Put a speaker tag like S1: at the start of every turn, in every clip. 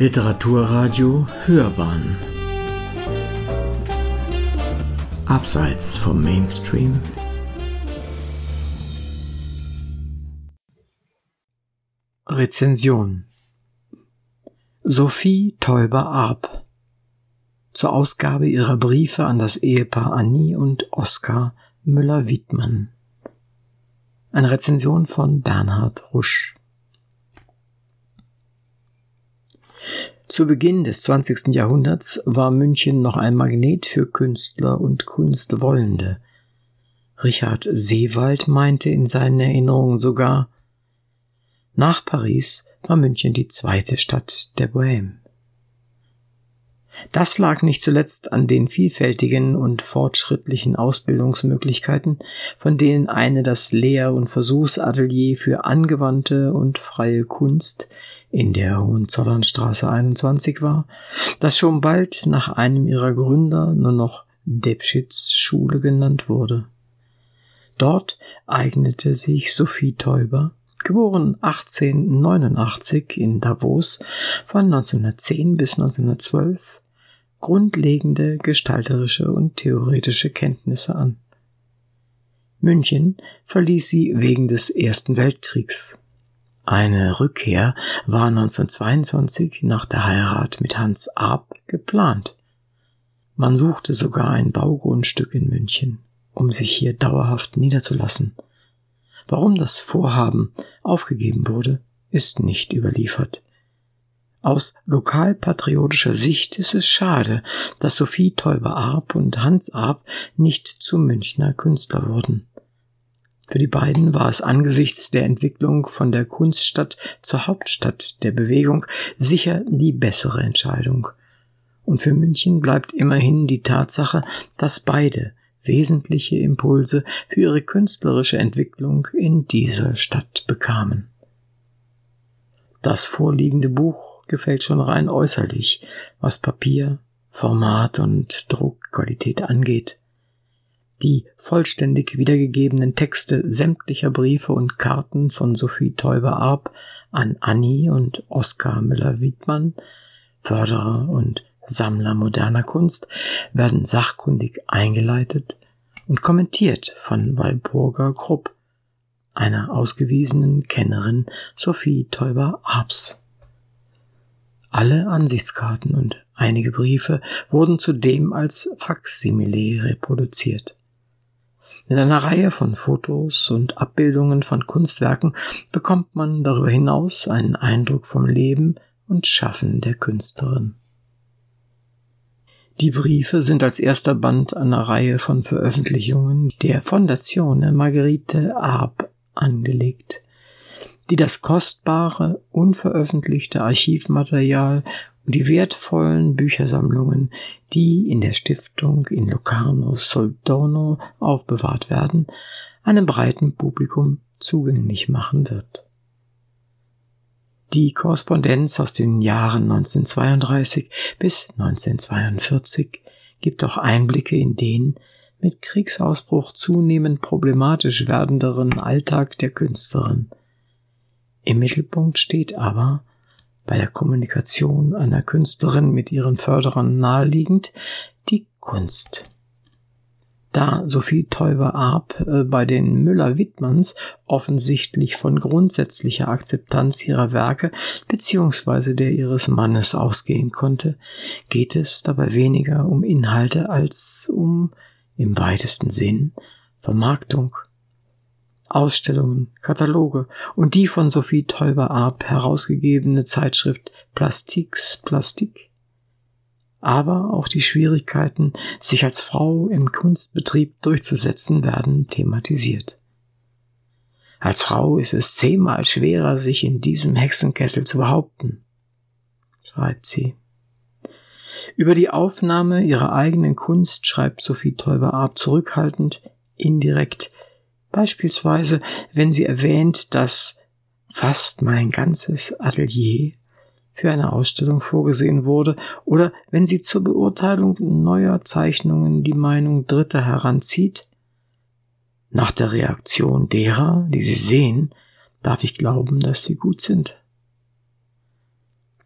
S1: Literaturradio Hörbahn Abseits vom Mainstream Rezension Sophie Teuber-Arp zur Ausgabe ihrer Briefe an das Ehepaar Annie und Oskar Müller-Wiedmann. Eine Rezension von Bernhard Rusch. Zu Beginn des 20. Jahrhunderts war München noch ein Magnet für Künstler und Kunstwollende. Richard Seewald meinte in seinen Erinnerungen sogar, nach Paris war München die zweite Stadt der Bohème. Das lag nicht zuletzt an den vielfältigen und fortschrittlichen Ausbildungsmöglichkeiten, von denen eine das Lehr- und Versuchsatelier für angewandte und freie Kunst in der Hohenzollernstraße 21 war, das schon bald nach einem ihrer Gründer nur noch Debschitz Schule genannt wurde. Dort eignete sich Sophie Teuber, geboren 1889 in Davos, von 1910 bis 1912, grundlegende gestalterische und theoretische Kenntnisse an. München verließ sie wegen des Ersten Weltkriegs. Eine Rückkehr war 1922 nach der Heirat mit Hans Arp geplant. Man suchte sogar ein Baugrundstück in München, um sich hier dauerhaft niederzulassen. Warum das Vorhaben aufgegeben wurde, ist nicht überliefert. Aus lokalpatriotischer Sicht ist es schade, dass Sophie Teuber-Arp und Hans Arp nicht zu Münchner Künstler wurden. Für die beiden war es angesichts der Entwicklung von der Kunststadt zur Hauptstadt der Bewegung sicher die bessere Entscheidung. Und für München bleibt immerhin die Tatsache, dass beide wesentliche Impulse für ihre künstlerische Entwicklung in dieser Stadt bekamen. Das vorliegende Buch gefällt schon rein äußerlich, was Papier, Format und Druckqualität angeht. Die vollständig wiedergegebenen Texte sämtlicher Briefe und Karten von Sophie Teuber-Arp an Annie und Oskar Müller-Wiedmann, Förderer und Sammler moderner Kunst, werden sachkundig eingeleitet und kommentiert von Walburger Krupp, einer ausgewiesenen Kennerin Sophie Teuber-Arps. Alle Ansichtskarten und einige Briefe wurden zudem als Faksimile reproduziert. Mit einer Reihe von Fotos und Abbildungen von Kunstwerken bekommt man darüber hinaus einen Eindruck vom Leben und Schaffen der Künstlerin. Die Briefe sind als erster Band einer Reihe von Veröffentlichungen der Fondazione Marguerite Arp angelegt, die das kostbare, unveröffentlichte Archivmaterial die wertvollen Büchersammlungen, die in der Stiftung in Locarno Soldorno aufbewahrt werden, einem breiten Publikum zugänglich machen wird. Die Korrespondenz aus den Jahren 1932 bis 1942 gibt auch Einblicke in den mit Kriegsausbruch zunehmend problematisch werdenderen Alltag der Künstlerin. Im Mittelpunkt steht aber bei der Kommunikation einer Künstlerin mit ihren Förderern naheliegend, die Kunst. Da Sophie Teuber-Arp äh, bei den Müller-Wittmanns offensichtlich von grundsätzlicher Akzeptanz ihrer Werke bzw. der ihres Mannes ausgehen konnte, geht es dabei weniger um Inhalte als um, im weitesten Sinn, Vermarktung Ausstellungen, Kataloge und die von Sophie Teuber-Arp herausgegebene Zeitschrift Plastiks Plastik. Aber auch die Schwierigkeiten, sich als Frau im Kunstbetrieb durchzusetzen, werden thematisiert. Als Frau ist es zehnmal schwerer, sich in diesem Hexenkessel zu behaupten, schreibt sie. Über die Aufnahme ihrer eigenen Kunst schreibt Sophie Teuber-Arp zurückhaltend, indirekt, Beispielsweise, wenn sie erwähnt, dass fast mein ganzes Atelier für eine Ausstellung vorgesehen wurde, oder wenn sie zur Beurteilung neuer Zeichnungen die Meinung Dritter heranzieht, nach der Reaktion derer, die sie sehen, darf ich glauben, dass sie gut sind.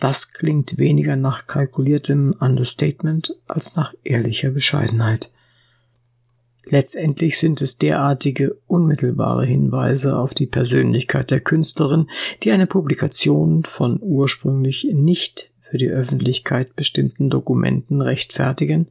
S1: Das klingt weniger nach kalkuliertem Understatement als nach ehrlicher Bescheidenheit. Letztendlich sind es derartige unmittelbare Hinweise auf die Persönlichkeit der Künstlerin, die eine Publikation von ursprünglich nicht für die Öffentlichkeit bestimmten Dokumenten rechtfertigen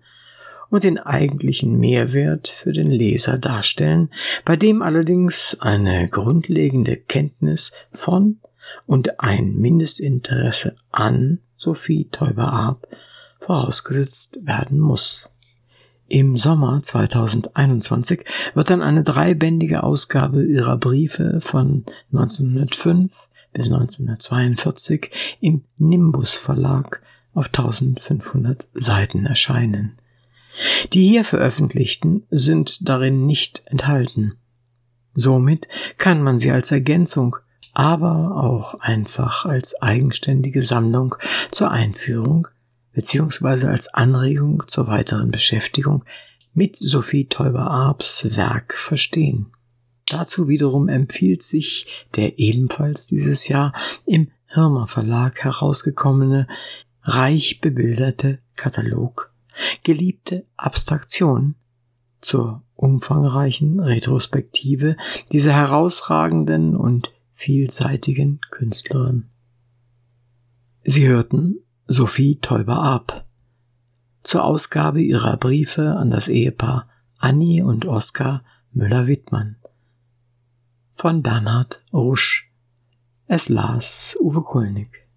S1: und den eigentlichen Mehrwert für den Leser darstellen, bei dem allerdings eine grundlegende Kenntnis von und ein Mindestinteresse an Sophie Teuber-Arp vorausgesetzt werden muss. Im Sommer 2021 wird dann eine dreibändige Ausgabe ihrer Briefe von 1905 bis 1942 im Nimbus Verlag auf 1500 Seiten erscheinen. Die hier veröffentlichten sind darin nicht enthalten. Somit kann man sie als Ergänzung, aber auch einfach als eigenständige Sammlung zur Einführung beziehungsweise als Anregung zur weiteren Beschäftigung mit Sophie Teuber-Arps Werk verstehen. Dazu wiederum empfiehlt sich der ebenfalls dieses Jahr im Hirmer Verlag herausgekommene, reich bebilderte Katalog Geliebte Abstraktion zur umfangreichen Retrospektive dieser herausragenden und vielseitigen Künstlerin. Sie hörten Sophie Teuber ab. Zur Ausgabe ihrer Briefe an das Ehepaar Annie und Oskar Müller-Wittmann. Von Bernhard Rusch. Es las Uwe Kulnig.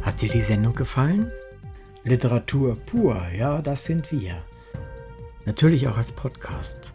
S1: Hat dir die Sendung gefallen? Literatur pur, ja, das sind wir. Natürlich auch als Podcast.